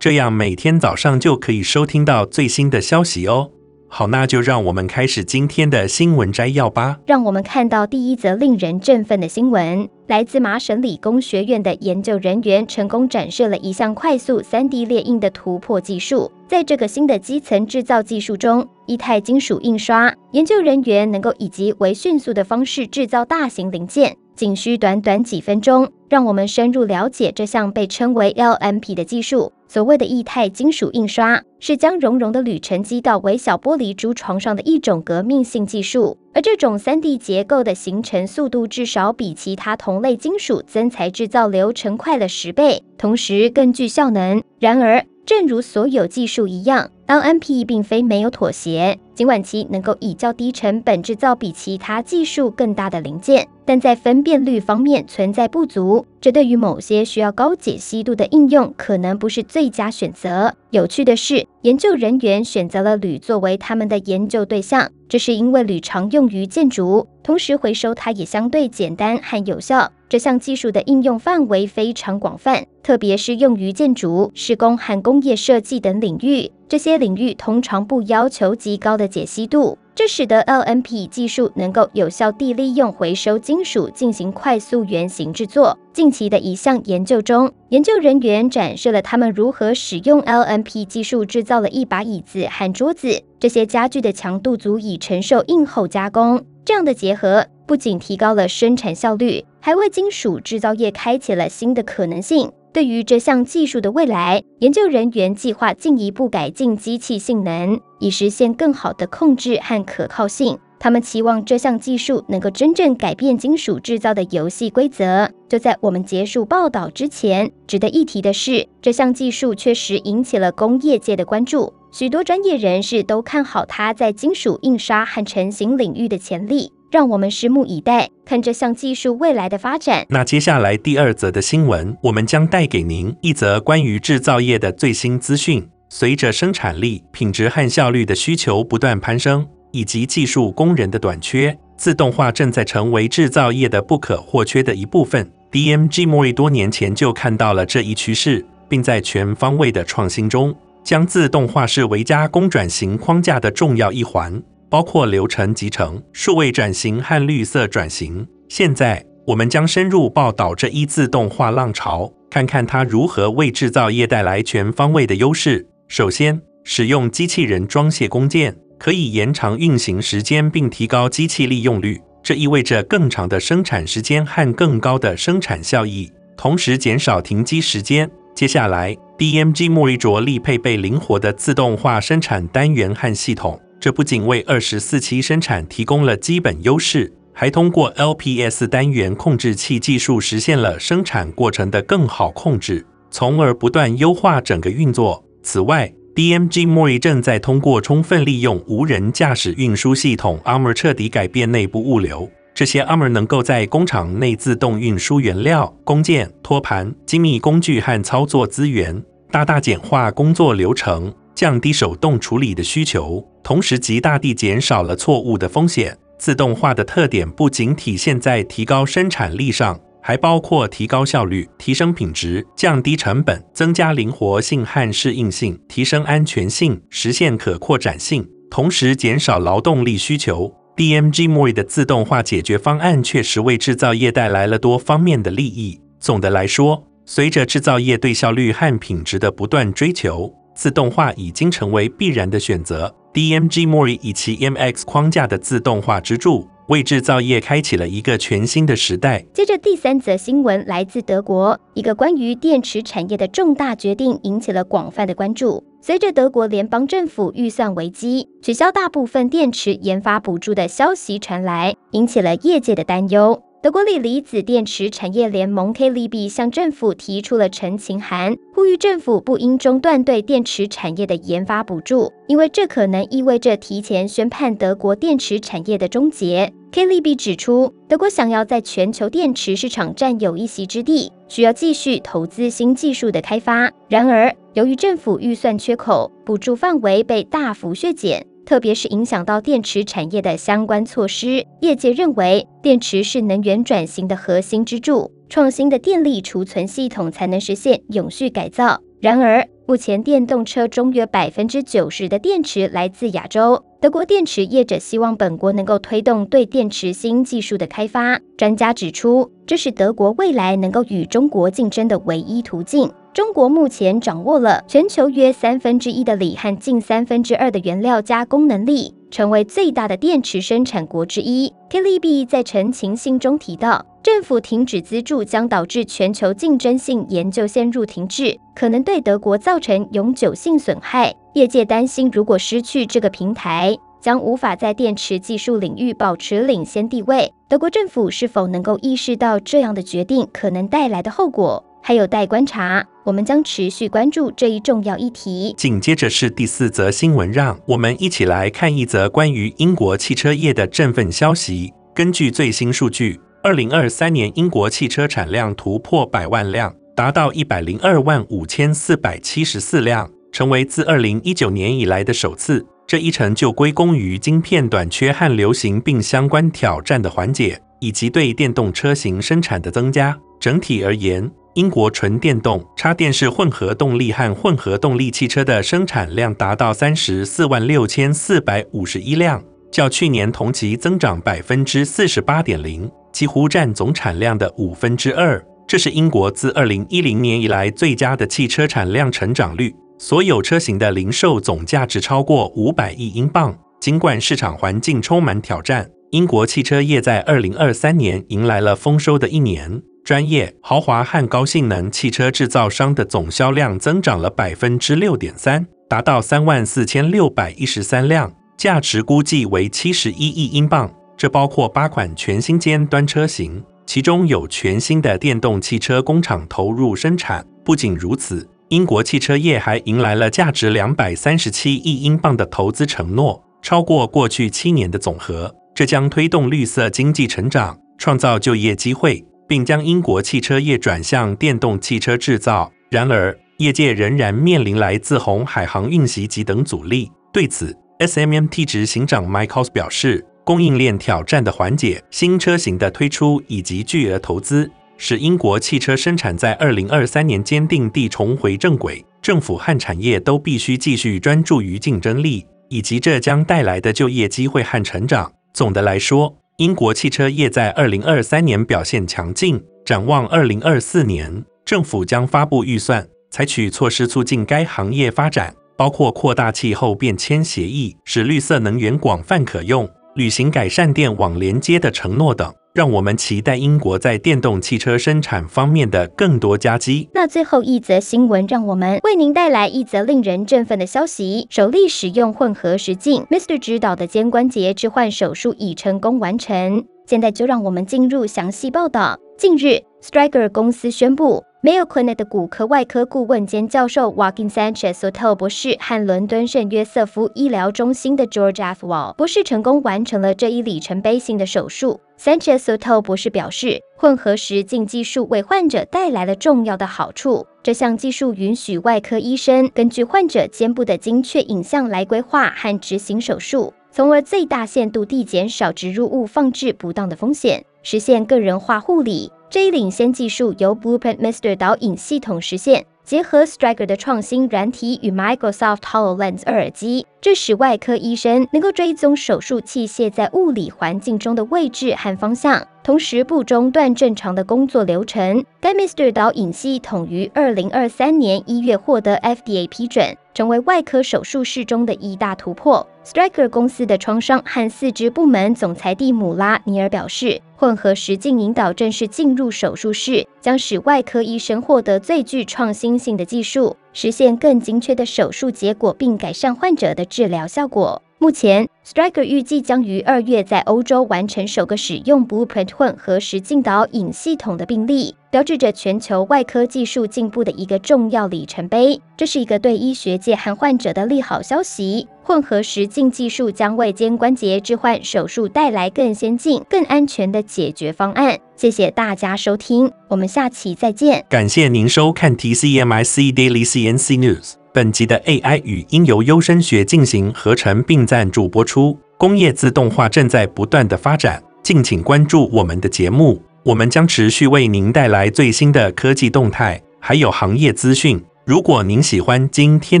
这样每天早上就可以收听到最新的消息哦。好，那就让我们开始今天的新闻摘要吧。让我们看到第一则令人振奋的新闻：来自麻省理工学院的研究人员成功展示了一项快速 3D 列印的突破技术。在这个新的基层制造技术中，液态金属印刷研究人员能够以极为迅速的方式制造大型零件。仅需短短几分钟，让我们深入了解这项被称为 LMP 的技术。所谓的液态金属印刷，是将熔融的铝沉积到微小玻璃珠床上的一种革命性技术。而这种 3D 结构的形成速度至少比其他同类金属增材制造流程快了十倍，同时更具效能。然而，正如所有技术一样，LMP 并非没有妥协。尽管其能够以较低成本制造比其他技术更大的零件，但在分辨率方面存在不足，这对于某些需要高解析度的应用可能不是最佳选择。有趣的是，研究人员选择了铝作为他们的研究对象，这是因为铝常用于建筑，同时回收它也相对简单和有效。这项技术的应用范围非常广泛，特别是用于建筑、施工和工业设计等领域。这些领域通常不要求极高的解析度，这使得 LMP 技术能够有效地利用回收金属进行快速原型制作。近期的一项研究中，研究人员展示了他们如何使用 LMP 技术制造了一把椅子和桌子。这些家具的强度足以承受硬后加工。这样的结合不仅提高了生产效率。还为金属制造业开启了新的可能性。对于这项技术的未来，研究人员计划进一步改进机器性能，以实现更好的控制和可靠性。他们期望这项技术能够真正改变金属制造的游戏规则。就在我们结束报道之前，值得一提的是，这项技术确实引起了工业界的关注。许多专业人士都看好它在金属印刷和成型领域的潜力。让我们拭目以待，看这项技术未来的发展。那接下来第二则的新闻，我们将带给您一则关于制造业的最新资讯。随着生产力、品质和效率的需求不断攀升，以及技术工人的短缺，自动化正在成为制造业的不可或缺的一部分。DMG Mori 多年前就看到了这一趋势，并在全方位的创新中，将自动化视为加工转型框架的重要一环。包括流程集成、数位转型和绿色转型。现在，我们将深入报道这一自动化浪潮，看看它如何为制造业带来全方位的优势。首先，使用机器人装卸工件可以延长运行时间并提高机器利用率，这意味着更长的生产时间和更高的生产效益，同时减少停机时间。接下来，DMG Mori 着力配备灵活的自动化生产单元和系统。这不仅为二十四期生产提供了基本优势，还通过 LPS 单元控制器技术实现了生产过程的更好控制，从而不断优化整个运作。此外，DMG Mori 正在通过充分利用无人驾驶运输系统 Armor 彻底改变内部物流。这些 Armor 能够在工厂内自动运输原料、工件、托盘、精密工具和操作资源，大大简化工作流程。降低手动处理的需求，同时极大地减少了错误的风险。自动化的特点不仅体现在提高生产力上，还包括提高效率、提升品质、降低成本、增加灵活性和适应性、提升安全性、实现可扩展性，同时减少劳动力需求。DMG MOI 的自动化解决方案确实为制造业带来了多方面的利益。总的来说，随着制造业对效率和品质的不断追求，自动化已经成为必然的选择。DMG Mori 以其 MX 框架的自动化支柱，为制造业开启了一个全新的时代。接着，第三则新闻来自德国，一个关于电池产业的重大决定引起了广泛的关注。随着德国联邦政府预算危机，取消大部分电池研发补助的消息传来，引起了业界的担忧。德国锂离子电池产业联盟 KLB 向政府提出了陈情函，呼吁政府不应中断对电池产业的研发补助，因为这可能意味着提前宣判德国电池产业的终结。KLB 指出，德国想要在全球电池市场占有一席之地，需要继续投资新技术的开发。然而，由于政府预算缺口，补助范围被大幅削减。特别是影响到电池产业的相关措施，业界认为电池是能源转型的核心支柱，创新的电力储存系统才能实现永续改造。然而，目前电动车中约百分之九十的电池来自亚洲，德国电池业者希望本国能够推动对电池新技术的开发。专家指出，这是德国未来能够与中国竞争的唯一途径。中国目前掌握了全球约三分之一的锂和近三分之二的原料加工能力，成为最大的电池生产国之一。KLIB 在陈情信中提到，政府停止资助将导致全球竞争性研究陷入停滞，可能对德国造成永久性损害。业界担心，如果失去这个平台，将无法在电池技术领域保持领先地位。德国政府是否能够意识到这样的决定可能带来的后果？还有待观察，我们将持续关注这一重要议题。紧接着是第四则新闻，让我们一起来看一则关于英国汽车业的振奋消息。根据最新数据，二零二三年英国汽车产量突破百万辆，达到一百零二万五千四百七十四辆，成为自二零一九年以来的首次。这一成就归功于晶片短缺和流行病相关挑战的缓解，以及对电动车型生产的增加。整体而言，英国纯电动、插电式混合动力和混合动力汽车的生产量达到三十四万六千四百五十一辆，较去年同期增长百分之四十八点零，几乎占总产量的五分之二。这是英国自二零一零年以来最佳的汽车产量成长率。所有车型的零售总价值超过五百亿英镑。尽管市场环境充满挑战，英国汽车业在二零二三年迎来了丰收的一年。专业、豪华和高性能汽车制造商的总销量增长了百分之六点三，达到三万四千六百一十三辆，价值估计为七十一亿英镑。这包括八款全新尖端车型，其中有全新的电动汽车工厂投入生产。不仅如此，英国汽车业还迎来了价值两百三十七亿英镑的投资承诺，超过过去七年的总和。这将推动绿色经济成长，创造就业机会。并将英国汽车业转向电动汽车制造。然而，业界仍然面临来自红海航运袭击等阻力。对此，SMMT 执行长 Mike House 表示，供应链挑战的缓解、新车型的推出以及巨额投资，使英国汽车生产在2023年坚定地重回正轨。政府和产业都必须继续专注于竞争力以及这将带来的就业机会和成长。总的来说，英国汽车业在二零二三年表现强劲，展望二零二四年，政府将发布预算，采取措施促进该行业发展，包括扩大气候变迁协议，使绿色能源广泛可用，履行改善电网连接的承诺等。让我们期待英国在电动汽车生产方面的更多佳绩。那最后一则新闻，让我们为您带来一则令人振奋的消息：首例使用混合实境，Mr. 指导的肩关节置换手术已成功完成。现在就让我们进入详细报道。近日，Striker 公司宣布。Mayo Clinic 的骨科外科顾问兼教授 w a l k i n Sanchez Soto 博士和伦敦圣约瑟夫医疗中心的 George Athwal 博士成功完成了这一里程碑性的手术。Sanchez Sotelo 博士表示，混合实境技术为患者带来了重要的好处。这项技术允许外科医生根据患者肩部的精确影像来规划和执行手术，从而最大限度地减少植入物放置不当的风险，实现个人化护理。这一领先技术由 Blueprint Master 导引系统实现，结合 Striker 的创新软体与 Microsoft HoloLens 耳机，这使外科医生能够追踪手术器械在物理环境中的位置和方向，同时不中断正常的工作流程。该 MR 导引系统于二零二三年一月获得 FDA 批准。成为外科手术室中的一大突破。Striker 公司的创伤和四肢部门总裁蒂姆拉尼尔表示，混合实境引导正式进入手术室，将使外科医生获得最具创新性的技术，实现更精确的手术结果，并改善患者的治疗效果。目前，Striker 预计将于二月在欧洲完成首个使用 Blueprint 混合实镜导引系统的病例，标志着全球外科技术进步的一个重要里程碑。这是一个对医学界和患者的利好消息。混合实镜技术将为肩关节置换手术带来更先进、更安全的解决方案。谢谢大家收听，我们下期再见。感谢您收看 TCMIC Daily CNC News。本集的 AI 语音由优声学进行合成并赞助播出。工业自动化正在不断的发展，敬请关注我们的节目，我们将持续为您带来最新的科技动态，还有行业资讯。如果您喜欢今天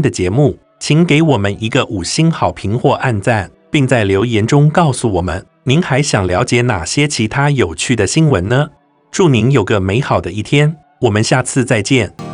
的节目，请给我们一个五星好评或按赞，并在留言中告诉我们您还想了解哪些其他有趣的新闻呢？祝您有个美好的一天，我们下次再见。